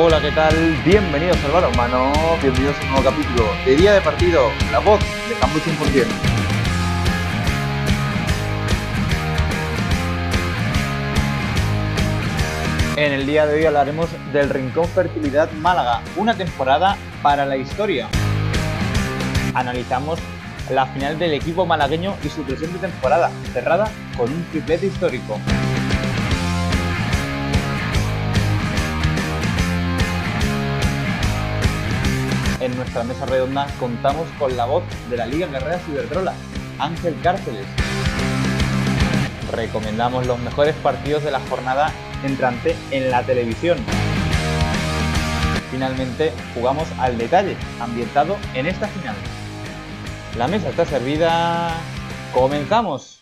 Hola, ¿qué tal? Bienvenidos al Balonmano, bienvenidos a un nuevo capítulo de Día de Partido, la voz de Campo 100%. En el día de hoy hablaremos del Rincón Fertilidad Málaga, una temporada para la historia. Analizamos la final del equipo malagueño y su presente temporada, cerrada con un triplete histórico. En nuestra mesa redonda contamos con la voz de la Liga Guerrera Ciberdrola, Ángel Cárceles. Recomendamos los mejores partidos de la jornada entrante en la televisión. Finalmente jugamos al detalle, ambientado en esta final. La mesa está servida. ¡Comenzamos!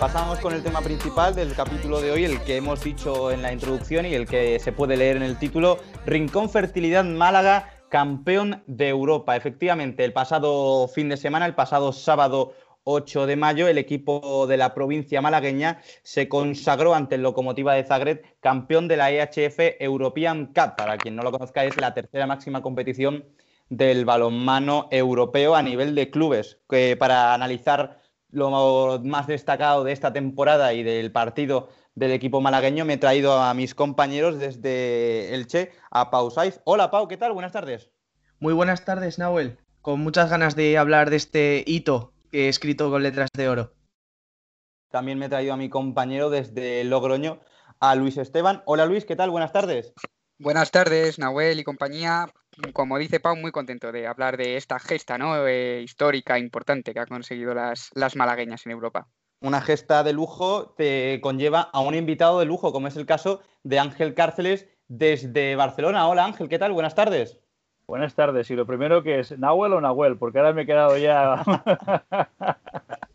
Pasamos con el tema principal del capítulo de hoy, el que hemos dicho en la introducción y el que se puede leer en el título, Rincón Fertilidad Málaga, campeón de Europa. Efectivamente, el pasado fin de semana, el pasado sábado 8 de mayo, el equipo de la provincia malagueña se consagró ante el Locomotiva de Zagreb campeón de la EHF European Cup. Para quien no lo conozca, es la tercera máxima competición del balonmano europeo a nivel de clubes. Que para analizar lo más destacado de esta temporada y del partido del equipo malagueño, me he traído a mis compañeros desde Elche, a Pau Saiz. Hola Pau, ¿qué tal? Buenas tardes. Muy buenas tardes, Nahuel. Con muchas ganas de hablar de este hito que he escrito con letras de oro. También me he traído a mi compañero desde Logroño, a Luis Esteban. Hola Luis, ¿qué tal? Buenas tardes. Buenas tardes, Nahuel y compañía como dice Pau, muy contento de hablar de esta gesta ¿no? Eh, histórica, importante que ha conseguido las, las malagueñas en Europa. Una gesta de lujo te conlleva a un invitado de lujo, como es el caso de Ángel Cárceles desde Barcelona. Hola Ángel, ¿qué tal? Buenas tardes. Buenas tardes. Y lo primero que es, ¿Nahuel o Nahuel? Porque ahora me he quedado ya...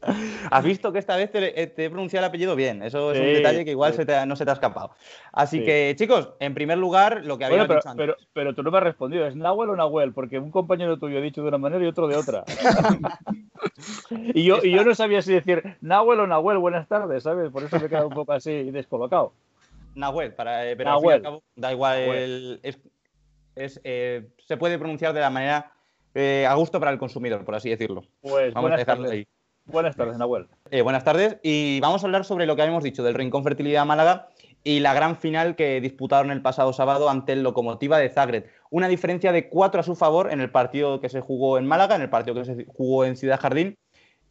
Has visto que esta vez te, he pronunciado el apellido bien. Eso es un detalle que igual no se te ha escapado. Así que, chicos, en primer lugar, lo que había pero, dicho antes. Pero, tú no me has respondido. ¿Es Nahuel o Nahuel? Porque un compañero tuyo ha dicho de una manera y otro de otra. y, yo, y yo no sabía si decir Nahuel o Nahuel, buenas tardes, ¿sabes? Por eso me he quedado un poco así descolocado. Nahuel, para, eh, pero al fin y al cabo, da igual. es, eh, se puede pronunciar de la manera eh, a gusto para el consumidor, por así decirlo. Pues Vamos a dejarlo ahí. Buenas tardes, Nahuel. Eh, buenas tardes. Y vamos a hablar sobre lo que habíamos dicho del Rincón Fertilidad Málaga y la gran final que disputaron el pasado sábado ante el Locomotiva de Zagreb. Una diferencia de cuatro a su favor en el partido que se jugó en Málaga, en el partido que se jugó en Ciudad Jardín.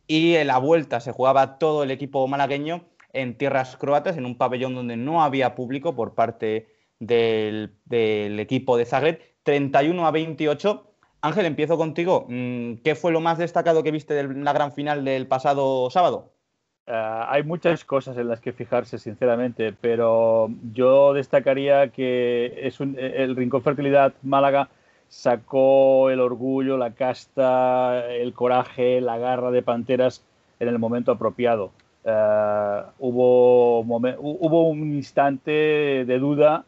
Y en la vuelta se jugaba todo el equipo malagueño en tierras croatas, en un pabellón donde no había público por parte del, del equipo de Zagreb. 31 a 28 Ángel, empiezo contigo. Mm, ¿Qué fue lo más destacado que viste de la gran final del pasado sábado? Ah, hay muchas cosas en las que fijarse, sinceramente, pero yo destacaría que es el Rincón Fertilidad Málaga sacó el orgullo, la casta, el coraje, la garra de Panteras en el momento apropiado. Ah, hubo, hubo un instante de duda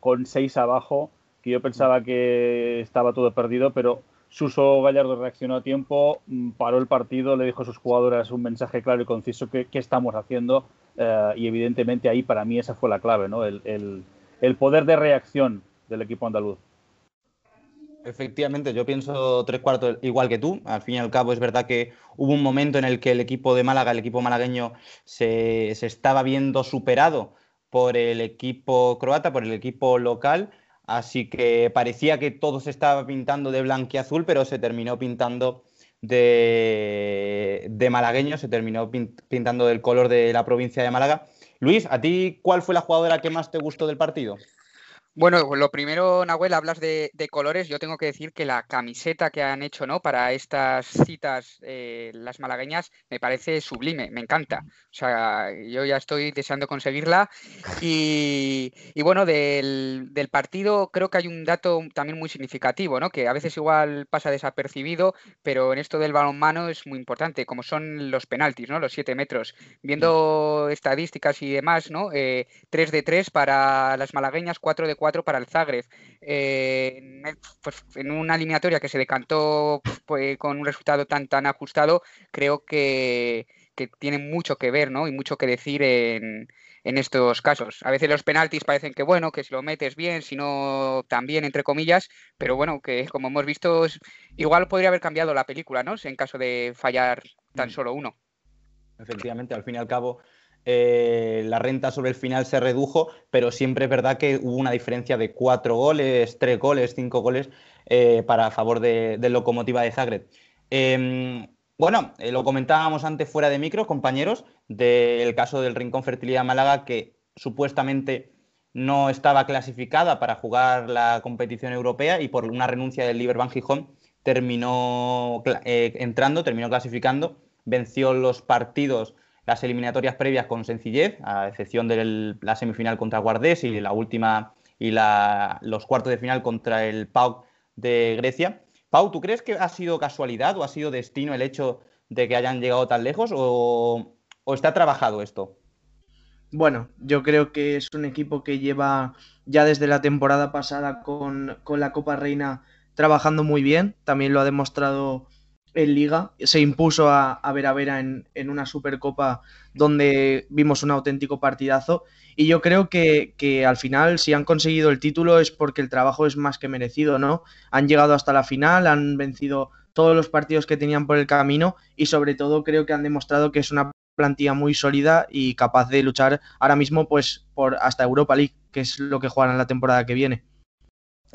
con seis abajo yo pensaba que estaba todo perdido, pero Suso Gallardo reaccionó a tiempo, mm, paró el partido, le dijo a sus jugadoras un mensaje claro y conciso que qué estamos haciendo eh, y evidentemente ahí para mí esa fue la clave, ¿no? El, poder de reacción del equipo andaluz. Efectivamente, yo pienso tres cuartos igual que tú. Al fin y al cabo es verdad que hubo un momento en el que el equipo de Málaga, el equipo malagueño, se, se estaba viendo superado por el equipo croata, por el equipo local Así que parecía que todo se estaba pintando de blanquiazul, pero se terminó pintando de, de malagueño, se terminó pintando del color de la provincia de Málaga. Luis, ¿a ti cuál fue la jugadora que más te gustó del partido? Bueno, lo primero, Nahuel, hablas de, colores. Yo tengo que decir que la camiseta que han hecho ¿no? para estas citas, eh, las malagueñas, me parece sublime, me encanta. O sea, yo ya estoy deseando conseguirla. Y, bueno, del, partido creo que hay un dato también muy significativo, ¿no? que a veces igual pasa desapercibido, pero en esto del balonmano es muy importante, como son los penaltis, ¿no? los siete metros. Viendo estadísticas y demás, ¿no? Eh, 3 de 3 para las malagueñas, 4 de 4 4 para el Zagreb. Eh, pues, en una eliminatoria que se decantó pues, con un resultado tan, tan ajustado, creo que, que tiene mucho que ver ¿no? y mucho que decir en, en estos casos. A veces los penaltis parecen que bueno, que si lo metes bien, si no también, entre comillas, pero bueno, que como hemos visto, igual podría haber cambiado la película, ¿no? En caso de fallar tan mm. solo uno. Efectivamente, al fin y al cabo, eh, la renta sobre el final se redujo, pero siempre es verdad que hubo una diferencia de cuatro goles, tres goles, cinco goles eh, para favor de, Locomotiva de Zagreb. Em, bueno, eh, lo comentábamos antes fuera de micro, compañeros, del caso del Rincón Fertilidad Málaga, que supuestamente no estaba clasificada para jugar la competición europea y por una renuncia del Liverpool Gijón terminó entrando, terminó clasificando, venció los partidos, las eliminatorias previas con sencillez, a excepción de la semifinal contra Guardés y la última y los cuartos de final contra el PAOK de Grecia. Pau, ¿tú crees que ha sido casualidad o ha sido destino el hecho de que hayan llegado tan lejos o, está trabajado esto? Bueno, yo creo que es un equipo que lleva ya desde la temporada pasada con, con la Copa Reina trabajando muy bien. También lo ha demostrado en liga. Se impuso a, a Vera Vera en, una Supercopa donde vimos un auténtico partidazo. Y yo creo que, al final, si han conseguido el título, es porque el trabajo es más que merecido, ¿no? Han llegado hasta la final, han vencido todos los partidos que tenían por el camino y sobre todo creo que han demostrado que es una plantilla muy sólida y capaz de luchar ahora mismo pues por hasta Europa League, que es lo que juegan la temporada que viene.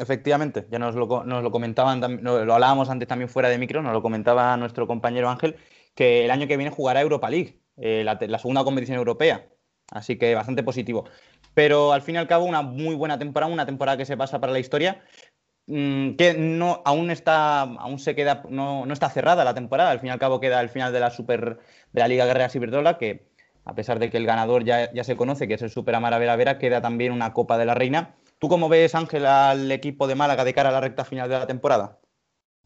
Efectivamente, ya nos lo, nos lo comentaban, lo hablábamos antes también fuera de micro, nos lo comentaba nuestro compañero Ángel, que el año que viene jugará Europa League, eh, la, segunda competición europea. Así que bastante positivo. Pero al fin y al cabo, una muy buena temporada, una temporada que se pasa para la historia, mm, que no, aún está, aún se queda, no, no, está cerrada la temporada. Al fin y al cabo queda el final de la Super, de la Liga Guerrera Ciberdrola, que a pesar de que el ganador ya, ya se conoce, que es el Super Amara Vera Vera, queda también una Copa de la Reina ¿Tú cómo ves, Ángel, al equipo de Málaga de cara a la recta final de la temporada?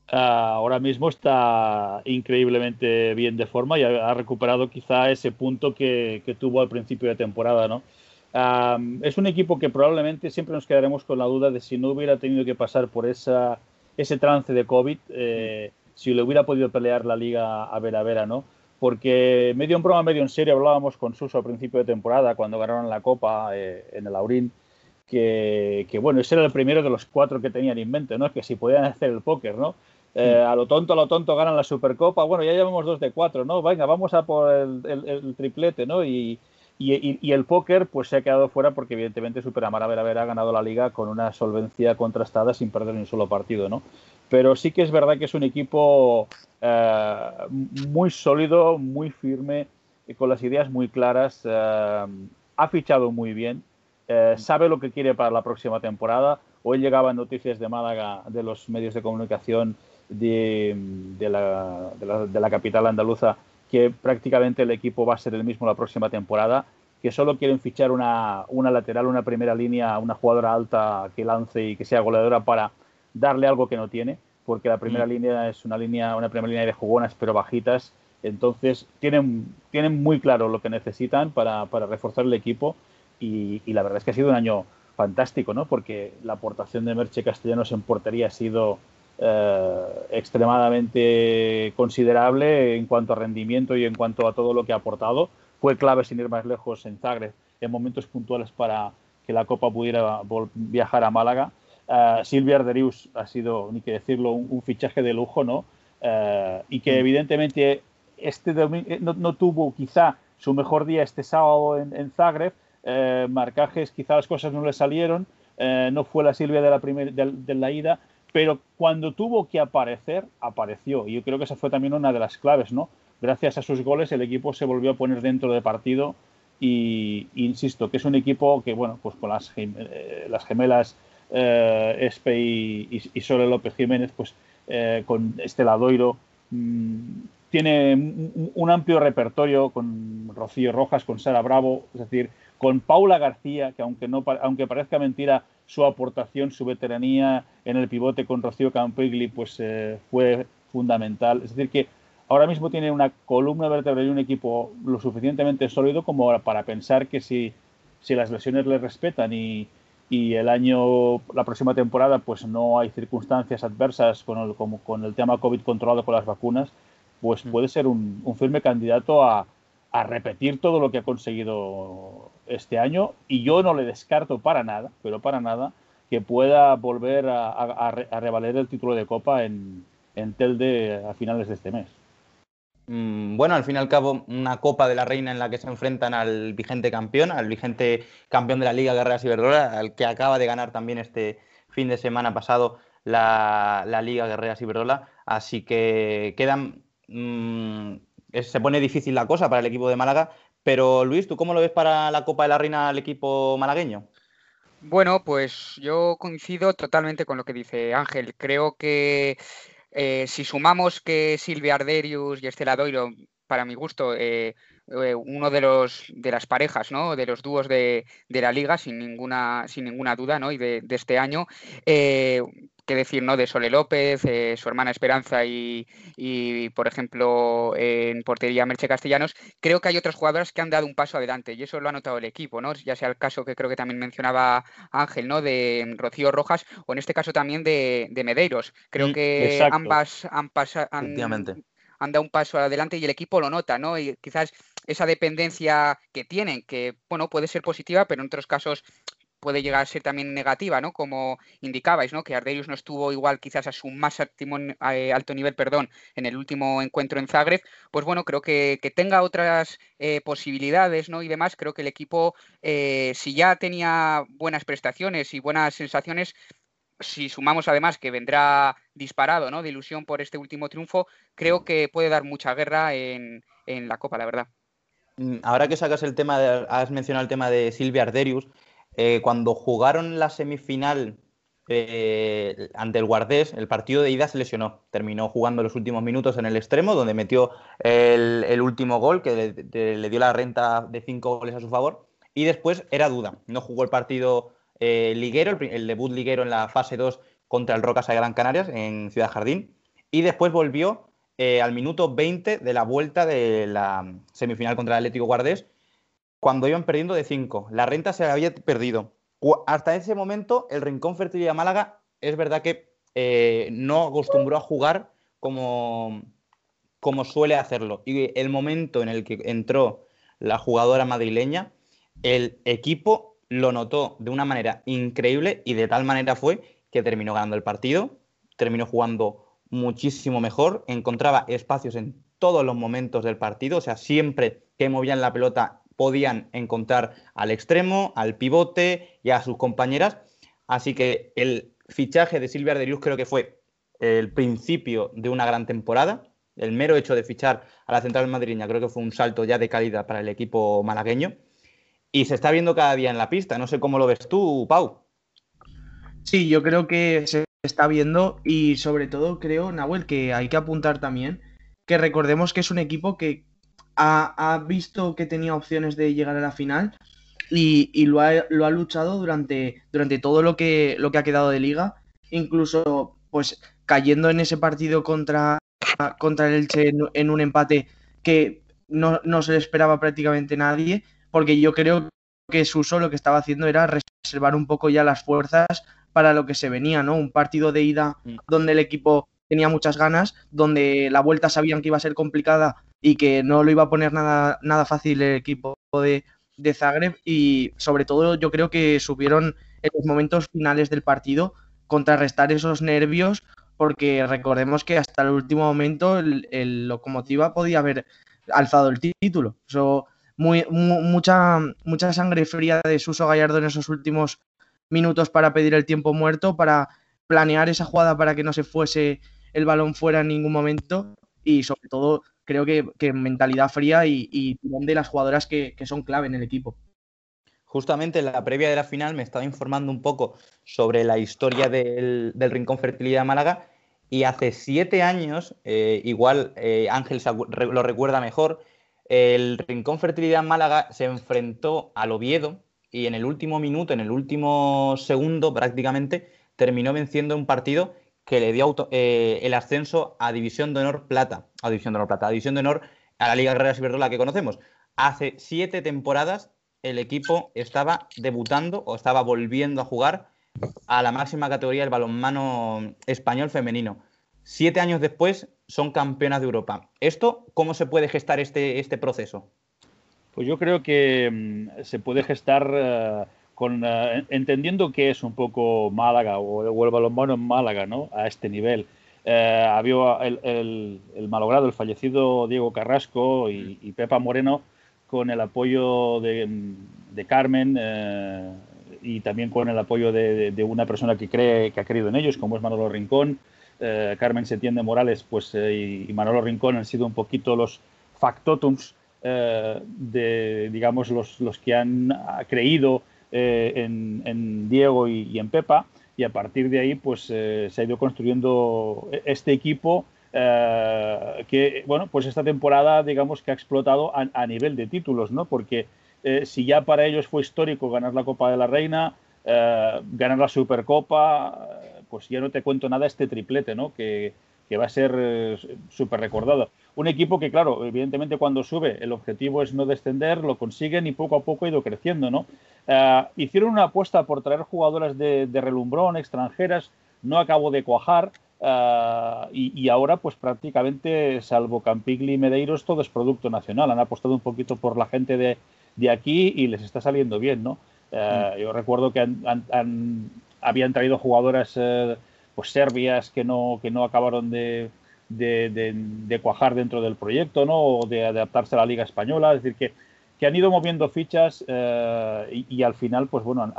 Ah, ahora mismo está increíblemente bien de forma y ha, recuperado quizá ese punto que, tuvo al principio de temporada, ¿no? Ah, es un equipo que probablemente siempre nos quedaremos con la duda de si no hubiera tenido que pasar por ese trance de COVID, eh, si le hubiera podido pelear la liga a ver a vera, ¿no? Porque medio en broma, medio en serio hablábamos con Suso al principio de temporada, cuando ganaron la Copa eh, en el Aurín, que, bueno, ese era el primero de los cuatro que tenían en mente, ¿no? Que si podían hacer el póker, ¿no? Eh, a lo tonto, a lo tonto ganan la Supercopa, bueno, ya llevamos dos de cuatro, ¿no? Venga, vamos a por el, triplete, ¿no? Y, y, el póker pues se ha quedado fuera porque evidentemente Superamara Vera ha ganado la liga con una solvencia contrastada sin perder ni un solo partido, ¿no? Pero sí que es verdad que es un equipo eh, muy sólido, muy firme, con las ideas muy claras, eh, ha fichado muy bien, eh, sabe lo que quiere para la próxima temporada. Hoy llegaban noticias de Málaga, de los medios de comunicación de, la, capital andaluza, que prácticamente el equipo va a ser el mismo la próxima temporada, que solo quieren fichar una, lateral, una primera línea, una jugadora alta que lance y que sea goleadora para darle algo que no tiene, porque la primera mm. línea es una línea, una primera línea de jugonas pero bajitas. Entonces tienen, tienen muy claro lo que necesitan para, para reforzar el equipo y, la verdad es que ha sido un año fantástico, ¿no? Porque la aportación de Merche Castellanos en portería ha sido eh, extremadamente considerable en cuanto a rendimiento y en cuanto a todo lo que ha aportado. Fue clave, sin ir más lejos, en Zagreb, en momentos puntuales para que la Copa pudiera viajar a Málaga. Uh, Silvia Arderius ha sido, ni que decirlo, un, fichaje de lujo, ¿no? Eh, y que mm. evidentemente este no, no, tuvo quizá su mejor día este sábado en, en Zagreb, eh, marcajes, quizá las cosas no le salieron, eh, no fue la Silvia de la, de, la ida, pero cuando tuvo que aparecer, apareció. Y yo creo que esa fue también una de las claves, ¿no? Gracias a sus goles el equipo se volvió a poner dentro del partido y, insisto, que es un equipo que, bueno, pues con las, eh, las gemelas Espe y, y, Sole López Jiménez, pues con este Ladoiro, mm, tiene un, amplio repertorio con Rocío Rojas, con Sara Bravo, es decir, con Paula García, que aunque, no, aunque parezca mentira, su aportación, su veteranía en el pivote con Rocío Campigli, pues eh, fue fundamental. Es decir, que ahora mismo tiene una columna vertebral y un equipo lo suficientemente sólido como para pensar que si, si las lesiones le respetan y, y el año, la próxima temporada, pues no hay circunstancias adversas con el, como con el tema COVID controlado con las vacunas, pues mm. puede ser un, firme candidato a, a, repetir todo lo que ha conseguido este año y yo no le descarto para nada, pero para nada, que pueda volver a, a, a revaler el título de Copa en, en Telde a finales de este mes. Mm, bueno, al fin y al cabo, una Copa de la Reina en la que se enfrentan al vigente campeón, al vigente campeón de la Liga Guerreras Iberdrola, al que acaba de ganar también este fin de semana pasado la, Liga Guerreras Iberdrola. Así que quedan. Mm, se pone difícil la cosa para el equipo de Málaga. Pero Luis, ¿tú cómo lo ves para la Copa de la Reina al equipo malagueño? Bueno, pues yo coincido totalmente con lo que dice Ángel. Creo que eh, si sumamos que Silvia Arderius y Estela Doiro, para mi gusto, eh, eh, uno de los de las parejas, ¿no? De los dúos de, la liga, sin ninguna, sin ninguna duda, ¿no? Y de, este año, qué decir, ¿no? De Sole López, eh, su hermana Esperanza y, por ejemplo, en portería Merche Castellanos, creo que hay otras jugadoras que han dado un paso adelante y eso lo ha notado el equipo, ¿no? Ya sea el caso que creo que también mencionaba Ángel, ¿no? De Rocío Rojas o en este caso también de, Medeiros. Creo mm, que ambas han pasado... Han, han dado un paso adelante y el equipo lo nota, ¿no? Y quizás esa dependencia que tienen, que bueno, puede ser positiva, pero en otros casos puede llegar a ser también negativa, ¿no? Como indicabais, ¿no? Que Arderius no estuvo igual quizás a su más eh, alto nivel, perdón, en el último encuentro en Zagreb, pues bueno, creo que, tenga otras eh, posibilidades, ¿no? Y demás, creo que el equipo, eh, si ya tenía buenas prestaciones y buenas sensaciones, si sumamos además que vendrá disparado, ¿no? De ilusión por este último triunfo, creo que puede dar mucha guerra en, en la Copa, la verdad. Mm, ahora que sacas el tema, has mencionado el tema de Silvia Arderius, eh, cuando jugaron la semifinal eh, ante el Guardés, el partido de ida se lesionó. Terminó jugando los últimos minutos en el extremo, donde metió el, último gol, que le, dio la renta de cinco goles a su favor. Y después era duda. No jugó el partido eh, liguero, el, debut liguero en la fase 2 contra el Rocas de Gran Canarias, en Ciudad Jardín. Y después volvió al minuto 20 de la vuelta de la semifinal contra el Atlético Guardés cuando iban perdiendo de 5. La renta se había perdido. Hasta ese momento, el Rincón Fertilidad Málaga es verdad que eh, no acostumbró a jugar como, como suele hacerlo. Y el momento en el que entró la jugadora madrileña, el equipo lo notó de una manera increíble y de tal manera fue que terminó ganando el partido, terminó jugando muchísimo mejor, encontraba espacios en todos los momentos del partido, o sea, siempre que movían la pelota podían encontrar al extremo, al pivote y a sus compañeras. Así que el fichaje de Silvia Arderius creo que fue el principio de una gran temporada. El mero hecho de fichar a la central madrileña creo que fue un salto ya de calidad para el equipo malagueño. Y se está viendo cada día en la pista. No sé cómo lo ves tú, Pau. Sí, yo creo que está viendo y sobre todo creo, Nahuel, que hay que apuntar también que recordemos que es un equipo que ha, visto que tenía opciones de llegar a la final y, lo, ha, luchado durante, durante todo lo que, lo que ha quedado de liga, incluso pues cayendo en ese partido contra, contra el Elche en, un empate que no, se le esperaba prácticamente nadie, porque yo creo que Suso lo que estaba haciendo era reservar un poco ya las fuerzas para lo que se venía, ¿no? Un partido de ida mm. donde el equipo tenía muchas ganas, donde la vuelta sabían que iba a ser complicada y que no lo iba a poner nada, nada fácil el equipo de, de Zagreb y sobre todo yo creo que supieron en los momentos finales del partido contrarrestar esos nervios porque recordemos que hasta el último momento el, Locomotiva podía haber alzado el título. Eso, muy, mucha, mucha sangre fría de Suso Gallardo en esos últimos minutos para pedir el tiempo muerto, para planear esa jugada para que no se fuese el balón fuera en ningún momento y sobre todo creo que, mentalidad fría y, de las jugadoras que, son clave en el equipo. Justamente en la previa de la final me estaba informando un poco sobre la historia del, Rincón Fertilidad Málaga y hace siete años, eh, igual eh, Ángel lo recuerda mejor, el Rincón Fertilidad Málaga se enfrentó al Oviedo y en el último minuto, en el último segundo prácticamente, terminó venciendo un partido que le dio eh, el ascenso a División de Honor Plata, a División de Honor Plata, a División de Honor a la Liga Guerrera Ciberdrola que conocemos. Hace siete temporadas el equipo estaba debutando o estaba volviendo a jugar a la máxima categoría del balonmano español femenino. Siete años después son campeonas de Europa. ¿Esto cómo se puede gestar este, este proceso? Pues yo creo que mm, se puede gestar eh, con, eh, entendiendo que es un poco Málaga o, el balonmano en Málaga, ¿no? A este nivel. Eh, había el, malogrado, el fallecido Diego Carrasco y, Pepa Moreno con el apoyo de, Carmen y también con el apoyo de, una persona que cree que ha creído en ellos, como es Manolo Rincón. Carmen Setién de Morales pues, y, y Manolo Rincón han sido un poquito los factotums eh, de, digamos, los, los, que han creído eh, en, Diego y, en Pepa, y a partir de ahí, pues eh, se ha ido construyendo este equipo que, bueno, pues esta temporada, digamos, que ha explotado a, nivel de títulos, ¿no? Porque si ya para ellos fue histórico ganar la Copa de la Reina, ganar la Supercopa, pues ya no te cuento nada este triplete, ¿no? Que, que va a ser eh, súper recordado. Un equipo que, claro, evidentemente cuando sube el objetivo es no descender, lo consiguen y poco a poco ha ido creciendo, ¿no? Eh, hicieron una apuesta por traer jugadoras de, relumbrón, extranjeras, no acabó de cuajar eh, y, ahora pues prácticamente, salvo Campigli y Medeiros, todo es producto nacional. Han apostado un poquito por la gente de, aquí y les está saliendo bien, ¿no? Mm. Yo recuerdo que habían traído jugadoras pues serbias que no, que no acabaron de, de, cuajar dentro del proyecto, ¿no? O de adaptarse a la Liga Española. Es decir, que, que han ido moviendo fichas eh, y, al final, pues bueno,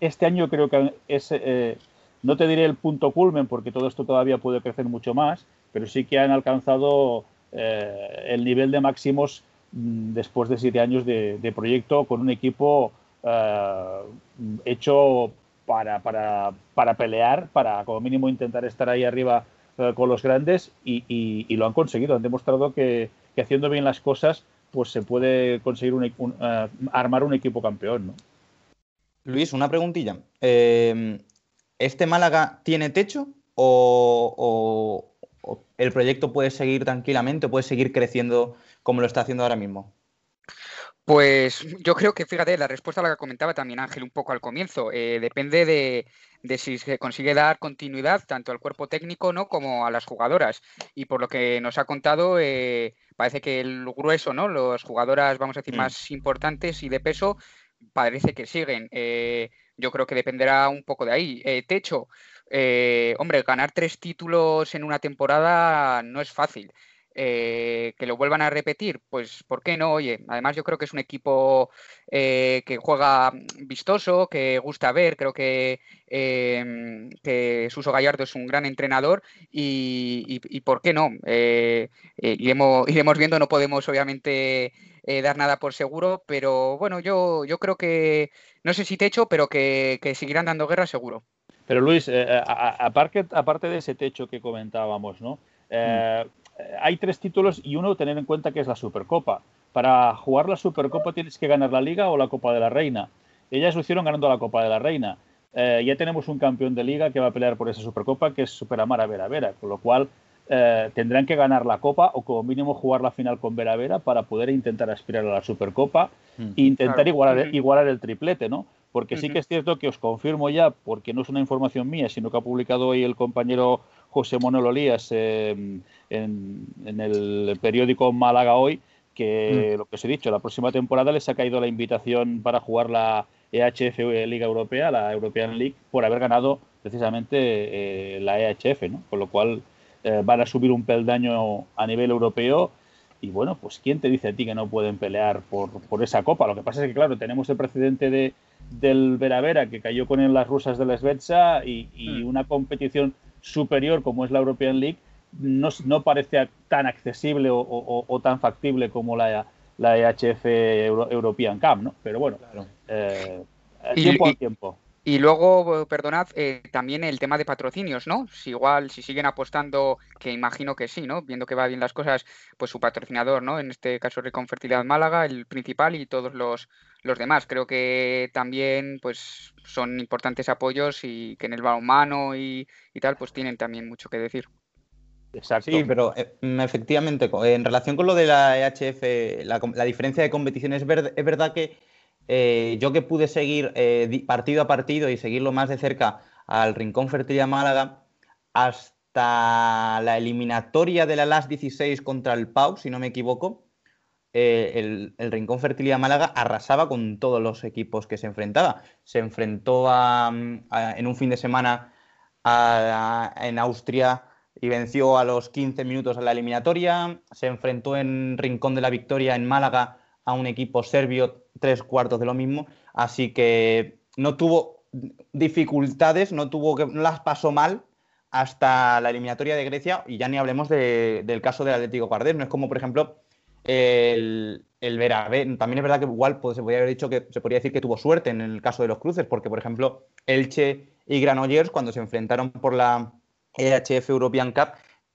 este año creo que es, eh, no te diré el punto culmen, porque todo esto todavía puede crecer mucho más, pero sí que han alcanzado eh, el nivel de máximos mm, después de siete años de, de proyecto con un equipo hecho para, para, para, pelear, para como mínimo intentar estar ahí arriba eh, con los grandes y, y, lo han conseguido. Han demostrado que, haciendo bien las cosas pues se puede conseguir un, uh, armar un equipo campeón. ¿no? Luis, una preguntilla. Eh, ¿Este Málaga tiene techo o, o, el proyecto puede seguir tranquilamente, puede seguir creciendo como lo está haciendo ahora mismo? Pues yo creo que, fíjate, la respuesta a la que comentaba también Ángel un poco al comienzo, eh, depende de, si se consigue dar continuidad tanto al cuerpo técnico ¿no? como a las jugadoras. Y por lo que nos ha contado, eh, parece que el grueso, ¿no? Las jugadoras, vamos a decir, mm. más importantes y de peso, parece que siguen. Eh, yo creo que dependerá un poco de ahí. techo, hombre, ganar tres títulos en una temporada no es fácil. Eh, que lo vuelvan a repetir, pues ¿por qué no? Oye, además yo creo que es un equipo eh, que juega vistoso, que gusta ver, creo que, em, que Suso Gallardo es un gran entrenador y, ¿por qué no? Eh, iremos, iremos, viendo, no podemos obviamente dar nada por seguro, pero bueno, yo, yo creo que, no sé si techo, pero que, seguirán dando guerra seguro. Pero Luis, aparte, aparte de ese techo que comentábamos, ¿no? Mm hay tres títulos y uno tener en cuenta que es la Supercopa. Para jugar la Supercopa tienes que ganar la Liga o la Copa de la Reina. Ellas lo hicieron ganando la Copa de la Reina. Eh, ya tenemos un campeón de liga que va a pelear por esa Supercopa, que es Superamara Vera Vera, con lo cual eh, tendrán que ganar la Copa o como mínimo jugar la final con Vera Vera para poder intentar aspirar a la Supercopa mm. e intentar igualar, igualar, el triplete, ¿no? Porque sí que es cierto que os confirmo ya, porque no es una información mía, sino que ha publicado hoy el compañero José Manuel Olías em, en, el periódico Málaga hoy, que mm. lo que os he dicho, la próxima temporada les ha caído la invitación para jugar la EHF Liga Europea, la European League, por haber ganado precisamente eh, la EHF, ¿no? Con lo cual eh, van a subir un peldaño a nivel europeo. Y bueno, pues ¿quién te dice a ti que no pueden pelear por, por esa copa? Lo que pasa es que, claro, tenemos el precedente de, del Vera Vera que cayó con las rusas de la Svetsa y, mm. una competición superior como es la European League no, no parece tan accesible o, tan factible como la, la EHF European Cup, ¿no? Pero bueno, eh, tiempo al tiempo. Y luego, perdonad, eh, también el tema de patrocinios, ¿no? Si igual, si siguen apostando, que imagino que sí, ¿no? Viendo que va bien las cosas, pues su patrocinador, ¿no? En este caso, Reconfertilidad Málaga, el principal y todos los, los demás. Creo que también, pues, son importantes apoyos y que en el balonmano y, y tal, pues tienen también mucho que decir. Exacto. Sí, pero eh, efectivamente, en relación con lo de la EHF, la, diferencia de competiciones, es, es verdad que eh, yo que pude seguir eh, partido a partido y seguirlo más de cerca al Rincón Fertilidad Málaga, hasta la eliminatoria de la LAS 16 contra el Pau, si no me equivoco, el, Rincón Fertilidad Málaga arrasaba con todos los equipos que se enfrentaba. Se enfrentó en un fin de semana en Austria y venció a los 15 minutos a la eliminatoria. Se enfrentó en Rincón de la Victoria en Málaga a un equipo serbio, tres cuartos de lo mismo. Así que no tuvo dificultades, no, tuvo que, no las pasó mal hasta la eliminatoria de Grecia y ya ni hablemos del caso del Atlético Cardés. No es como, por ejemplo, el, el También es verdad que igual pues, se podría haber dicho que se podría decir que tuvo suerte en el caso de los cruces, porque, por ejemplo, Elche y Granollers, cuando se enfrentaron por la EHF European Cup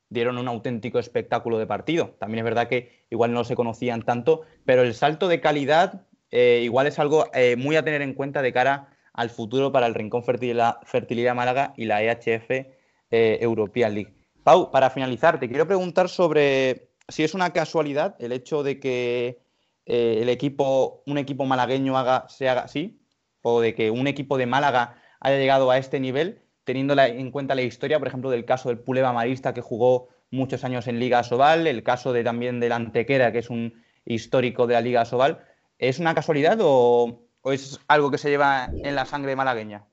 dieron un auténtico espectáculo de partido. También es verdad que igual no se conocían tanto, pero el salto de calidad eh, igual es algo eh, muy a tener en cuenta de cara al futuro para el Rincón Fertilidad, Fertilidad Málaga y la EHF eh, European League. Pau, para finalizar, te quiero preguntar sobre si es una casualidad el hecho de que el equipo, un equipo malagueño haga, se haga así, o de que un equipo de Málaga haya llegado a este nivel, teniendo en cuenta la historia, por ejemplo, del caso del Puleva Marista, que jugó muchos años en Liga Sobal, el caso de también del Antequera, que es un histórico de la Liga Sobal. ¿Es una casualidad o, es algo que se lleva en la sangre malagueña?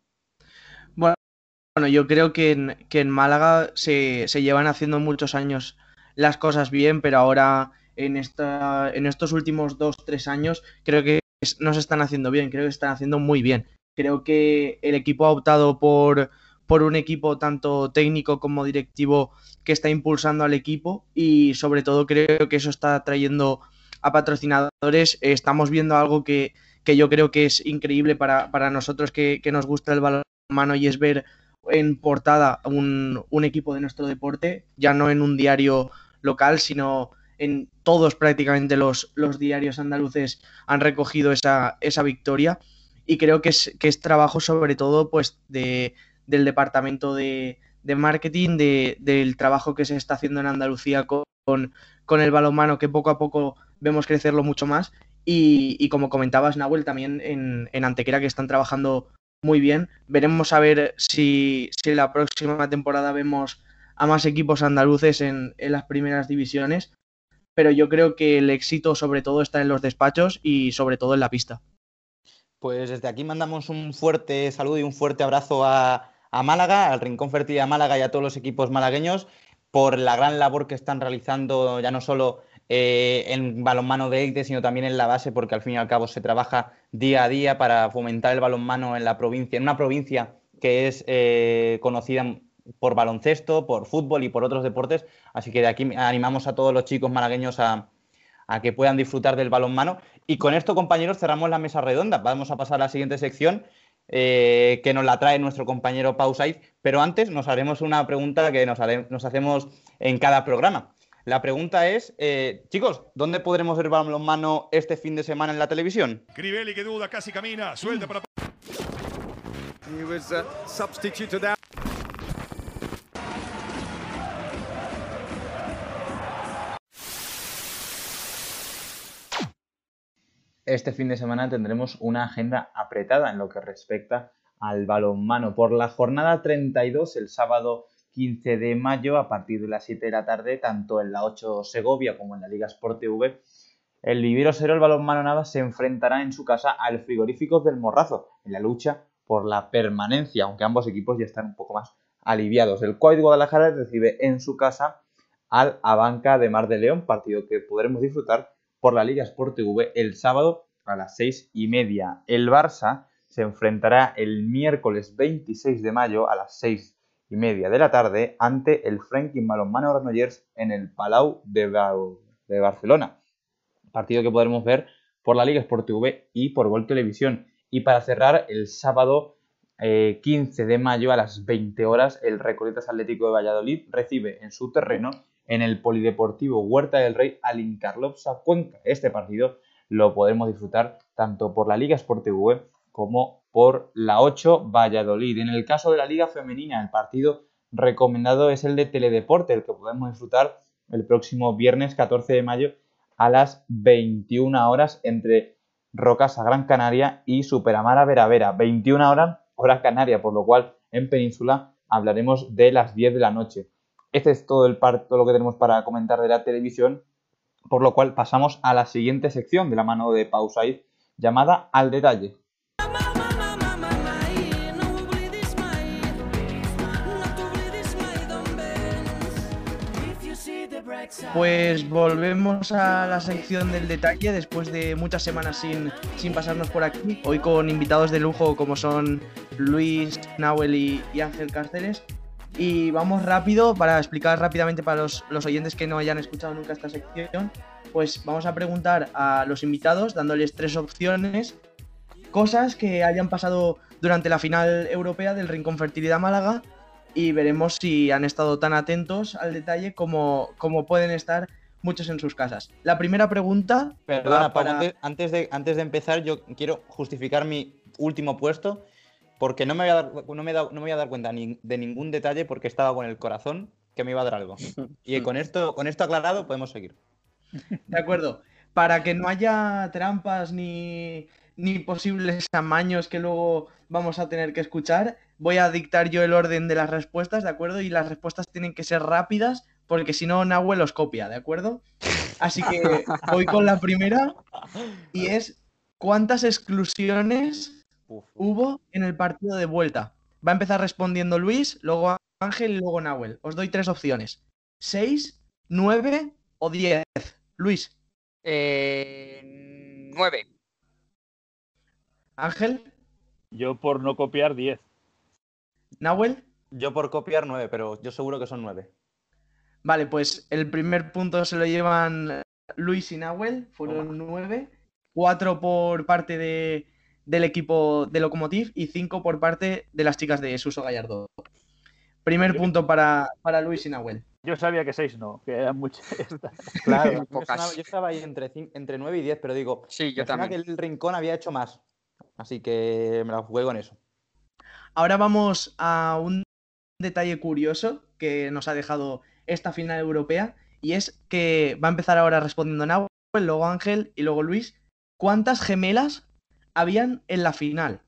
Bueno, yo creo que en, Málaga se, llevan haciendo muchos años las cosas bien, pero ahora en, esta, en estos últimos dos, tres años creo que no se están haciendo bien, creo que están haciendo muy bien. Creo que el equipo ha optado por, por un equipo tanto técnico como directivo que está impulsando al equipo y sobre todo creo que eso está trayendo a patrocinadores. Estamos viendo algo que, yo creo que es increíble para, nosotros que, nos gusta el balonmano y es ver en portada un, un, equipo de nuestro deporte, ya no en un diario local, sino en todos prácticamente los, los diarios andaluces han recogido esa, esa victoria y creo que es, que es trabajo sobre todo pues de, del departamento de, marketing, del trabajo que se está haciendo en Andalucía con, con, el balonmano, que poco a poco vemos crecerlo mucho más. Y, como comentabas, Nahuel, también en, en, Antequera, que están trabajando muy bien. Veremos a ver si, si la próxima temporada vemos a más equipos andaluces en, las primeras divisiones. Pero yo creo que el éxito sobre todo está en los despachos y sobre todo en la pista. Pues desde aquí mandamos un fuerte saludo y un fuerte abrazo a, Málaga, al Rincón Fertilidad Málaga y a todos los equipos malagueños por la gran labor que están realizando ya no solo eh, en balonmano de élite, sino también en la base, porque al fin y al cabo se trabaja día a día para fomentar el balonmano en la provincia, en una provincia que es eh, conocida por baloncesto, por fútbol y por otros deportes. Así que de aquí animamos a todos los chicos malagueños a, a que puedan disfrutar del balonmano. Y con esto, compañeros, cerramos la mesa redonda. Vamos a pasar a la siguiente sección eh, que nos la trae nuestro compañero Pau Saiz, pero antes nos haremos una pregunta que nos, hacemos en cada programa. La pregunta es, eh, chicos, ¿dónde podremos ver balonmano este fin de semana en la televisión? Crivelli que duda, casi camina, suelta para... este fin de semana tendremos una agenda apretada en lo que respecta al balonmano. Por la jornada 32, el sábado 15 de mayo, a partir de las 7 de la tarde, tanto en la 8 Segovia como en la Liga Sport TV, el Vivero Cero, el balonmano Navas, se enfrentará en su casa al Frigoríficos del Morrazo, en la lucha por la permanencia, aunque ambos equipos ya están un poco más aliviados. El Coit Guadalajara recibe en su casa al Abanca de Mar de León, partido que podremos disfrutar por la Liga Sport TV el sábado a las seis y media. El Barça se enfrentará el miércoles 26 de mayo a las seis y media de la tarde ante el Franklin Balonmano Granollers en el Palau de, de, Barcelona. Partido que podremos ver por la Liga Sport TV y por Gol Televisión. Y para cerrar, el sábado 15 eh, de mayo a las 20 horas, el Recoletas Atlético de Valladolid recibe en su terreno en el Polideportivo Huerta del Rey al Incarlopsa Cuenca. Este partido lo podremos disfrutar tanto por la Liga Sport como por la 8 Valladolid. En el caso de la Liga Femenina, el partido recomendado es el de Teledeporte, el que podemos disfrutar el próximo viernes 14 de mayo a las 21 horas entre Rocasa Gran Canaria y Superamara Vera Vera. 21 horas, hora canaria, por lo cual en Península hablaremos de las 10 de la noche. Este es todo, el par, todo lo que tenemos para comentar de la televisión, por lo cual pasamos a la siguiente sección de la mano de Pausaid, llamada Al Detalle. Pues volvemos a la sección del detalle después de muchas semanas sin, sin pasarnos por aquí. Hoy con invitados de lujo como son Luis, Nahuel y, y Ángel Cárceles. Y vamos rápido para explicar rápidamente para los, los oyentes que no hayan escuchado nunca esta sección. Pues vamos a preguntar a los invitados dándoles tres opciones, cosas que hayan pasado durante la final europea del Rincón Fertilidad Málaga y veremos si han estado tan atentos al detalle como, como pueden estar muchos en sus casas. La primera pregunta. Perdona, para- antes de, antes de empezar, yo quiero justificar mi último puesto, porque no me voy a dar, no me no me voy a dar cuenta ni- de ningún detalle porque estaba con el corazón que me iba a dar algo. Y con esto, con esto aclarado, podemos seguir. De acuerdo. Para que no haya trampas ni, ni posibles amaños que luego vamos a tener que escuchar, voy a dictar yo el orden de las respuestas, ¿de acuerdo? Y las respuestas tienen que ser rápidas, porque si no, Nahuel los copia, ¿de acuerdo? Así que voy con la primera, y es, ¿cuántas exclusiones Uf. hubo en el partido de vuelta? Va a empezar respondiendo Luis, luego Ángel y luego Nahuel. Os doy tres opciones. ¿Seis, nueve o diez? Luis, Eh, nueve. Ángel, Yo por no copiar 10. Nahuel. Yo por copiar nueve, pero yo seguro que son nueve. Vale, pues el primer punto se lo llevan Luis y Nahuel, fueron nueve. Cuatro por parte de, del equipo de Lokomotiv y cinco por parte de las chicas de Suso Gallardo. Primer punto para, para Luis y Nahuel. Yo sabía que 6 no, que eran muchas. Claro, Pocas. sonaba- yo estaba ahí entre, entre 9 y 10, pero digo, Sí, yo también. que el rincón había hecho más. Así que me la jugué con eso. Ahora vamos a un detalle curioso que nos ha dejado esta final europea y es que va a empezar ahora respondiendo Nahuel, luego Ángel y luego Luis. ¿Cuántas gemelas habían en la final?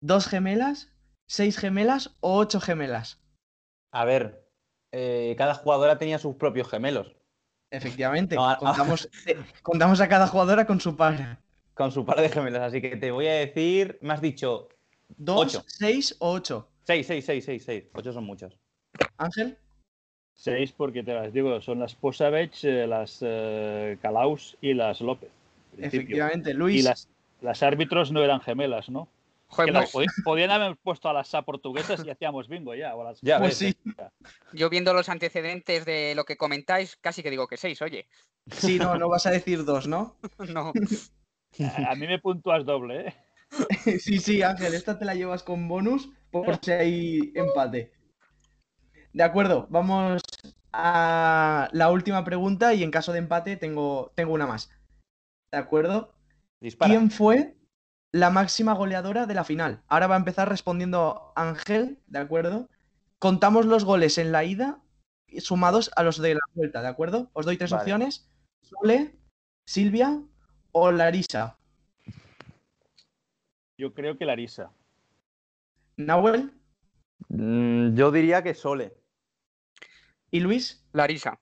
¿Dos gemelas, seis gemelas o ocho gemelas? A ver, eh, cada jugadora tenía sus propios gemelos, Efectivamente, No, ahora- contamos, eh, contamos a cada jugadora con su par. con su par de gemelos. Así que te voy a decir, me has dicho ¿Dos, Ocho. seis o ocho? 6, 6, 6, 6, 6. 8 son muchos. Ángel, 6 porque te las digo, son las Posavech, eh, las eh, Calaus y las López. efectivamente. Y Luis, las, las árbitros no eran gemelas, ¿no? Joder, Que podi- podían haber puesto a las SA portuguesas y hacíamos bingo ya. o a las- Ya pues sí, yo viendo los antecedentes de lo que comentáis, casi que digo que seis, oye. sí, no, no vas a decir dos, ¿no? No. A, a mí me puntúas doble, ¿eh? Sí, sí, Ángel, esta te la llevas con bonus por si hay empate. De acuerdo, vamos a la última pregunta y en caso de empate tengo, tengo una más. ¿De acuerdo? Dispara. ¿Quién fue la máxima goleadora de la final? Ahora va a empezar respondiendo Ángel, ¿de acuerdo? Contamos los goles en la ida sumados a los de la vuelta, ¿de acuerdo? Os doy tres Vale. opciones. Sole, Silvia o Larisa. Yo creo que Larisa. Nahuel Mm, yo diría que Sole. y Luis. Larisa.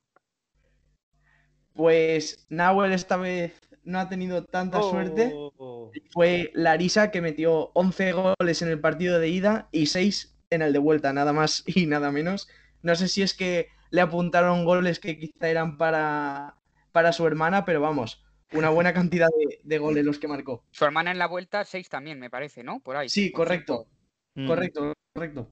Pues Nahuel esta vez no ha tenido tanta suerte. Oh. Fue Larisa que metió 11 goles en el partido de ida y 6 en el de vuelta, nada más y nada menos. No sé si es que le apuntaron goles que quizá eran para, para su hermana, pero vamos, una buena cantidad de, de goles los que marcó. Su hermana en la vuelta, seis también, me parece, ¿no? Por ahí. Sí, correcto. Mm. Correcto, correcto.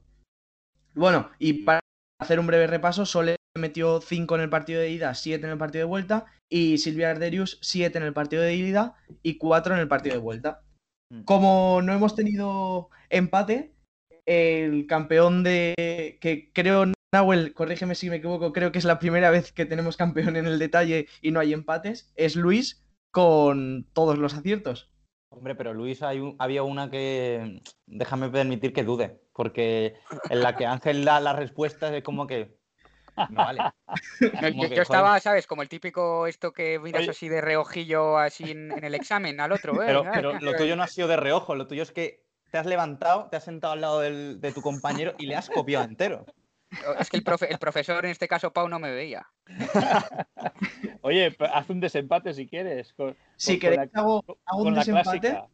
Bueno, y para hacer un breve repaso, Sole metió 5 en el partido de ida, 7 en el partido de vuelta, y Silvia Arderius 7 en el partido de ida y 4 en el partido de vuelta. Mm. Como no hemos tenido empate, el campeón de. que creo, Nahuel, corrígeme si me equivoco, creo que es la primera vez que tenemos campeón en el detalle y no hay empates, es Luis con todos los aciertos. Hombre, pero Luis, hay un- había una que. Déjame permitir que dude. Porque en la que Ángel da las respuestas es como que. No vale. No, yo, estaba, ¿sabes? Como el típico esto que miras Oye. así de reojillo así en, en el examen al otro. ¿eh? Pero, pero lo tuyo no ha sido de reojo, lo tuyo es que te has levantado, te has sentado al lado del- de tu compañero y le has copiado entero. Es que el, profe- el profesor, en este caso Pau, no me veía. Oye, haz un desempate si quieres. Con, Si con- con queréis, la- hago, un desempate. va.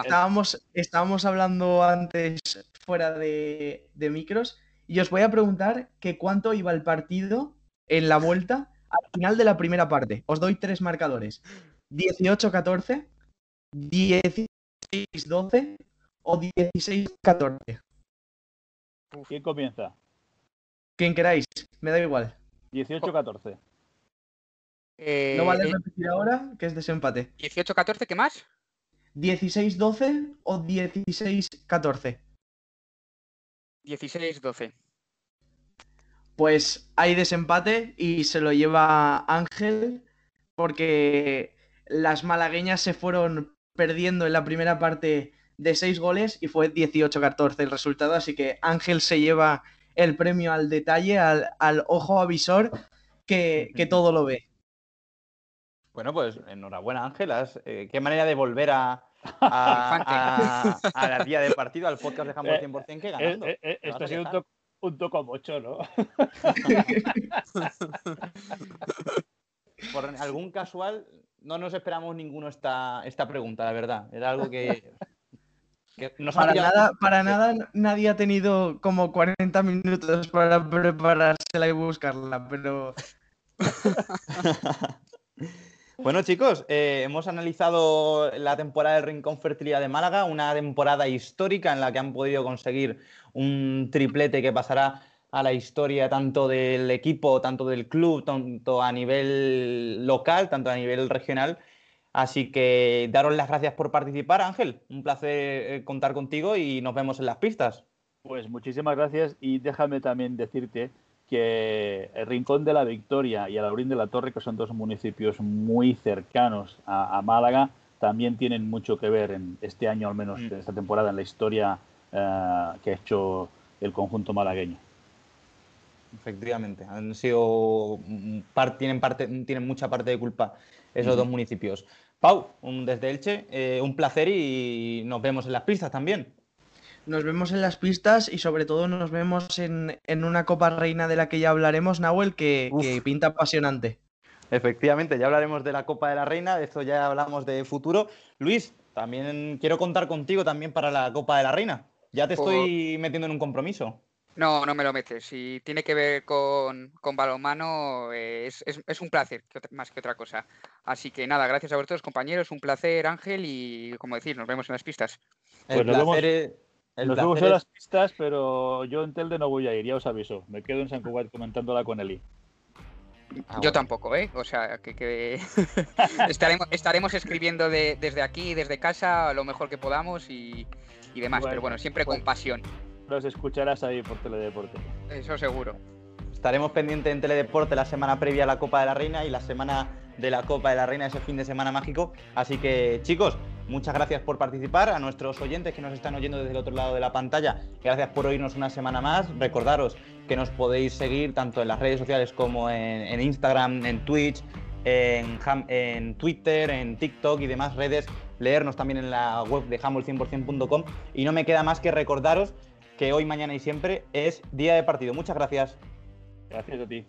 Estábamos, estábamos hablando antes fuera de, de micros y os voy a preguntar que cuánto iba el partido en la vuelta al final de la primera parte. Os doy tres marcadores. 18-14, 16-12 o 16-14. ¿Quién comienza? Quien queráis, me da igual. 18-14. Eh, No vale eh, repetir ahora que es desempate. 18-14, ¿qué más? 16-12 o 16-14. 16-12. Pues hay desempate y se lo lleva Ángel porque las malagueñas se fueron perdiendo en la primera parte de 6 goles y fue 18-14 el resultado, así que Ángel se lleva el premio al detalle, al, al ojo avisor que, que todo lo ve. Bueno, pues enhorabuena, Ángelas. Eh, qué manera de volver a, a, a- a la día de partido, al podcast de Eh, 100% que ganando. eh, eh, esto ha sido un, un toco mocho, ¿no? Por algún casual, no nos esperamos ninguno esta, esta pregunta, la verdad. Era algo que, que nos Para pillado- nada, para nada nadie ha tenido como 40 minutos para preparársela y buscarla, pero Bueno, chicos, eh, hemos analizado la temporada del Rincón Fertilidad de Málaga, una temporada histórica en la que han podido conseguir un triplete que pasará a la historia tanto del equipo, tanto del club, tanto a nivel local, tanto a nivel regional. Así que daros las gracias por participar, Ángel. Un placer eh, contar contigo y nos vemos en las pistas. Pues muchísimas gracias y déjame también decirte que el Rincón de la Victoria y Alaurín de la Torre, que son dos municipios muy cercanos a, a Málaga, también tienen mucho que ver en este año, al menos Mm. en esta temporada, en la historia eh, que ha hecho el conjunto malagueño. Efectivamente, han sido par- tienen parte, tienen mucha parte de culpa esos dos municipios. Pau, un- desde Elche, eh, un placer y nos vemos en las pistas también. Nos vemos en las pistas y sobre todo nos vemos en, en una Copa Reina de la que ya hablaremos, Nahuel, que, que pinta apasionante. Efectivamente, ya hablaremos de la Copa de la Reina, de esto ya hablamos de futuro. Luis, también quiero contar contigo también para la Copa de la Reina. Ya te estoy metiendo en un compromiso. No, no me lo metes. Si tiene que ver con, con balonmano, eh, es, es- es un placer, que otra- más que otra cosa. Así que nada, gracias a vosotros, compañeros. Un placer, Ángel, y como decís, nos vemos en las pistas. El Pues nos vemos- placer el Nos vemos es- las pistas, pero yo en Telde no voy a ir, ya os aviso. Me quedo en San Cugat comentándola con Eli. Ah, Yo bueno. tampoco, ¿eh? O sea, que, que estaremos, estaremos escribiendo de- desde aquí, desde casa, lo mejor que podamos y, y demás. Bueno, Pero bueno, siempre con pasión. Los escucharás ahí por Teledeporte. Eso seguro. Estaremos pendientes en Teledeporte la semana previa a la Copa de la Reina y la semana de la Copa de la Reina, ese fin de semana mágico. Así que, chicos, muchas gracias por participar. A nuestros oyentes que nos están oyendo desde el otro lado de la pantalla, gracias por oírnos una semana más. Recordaros que nos podéis seguir tanto en las redes sociales como en, Instagram, en Twitch, en Twitter, en TikTok y demás redes. Leernos también en la web de humble100%.com. Y no me queda más que recordaros que hoy, mañana y siempre es día de partido. Muchas gracias. Gracias a ti.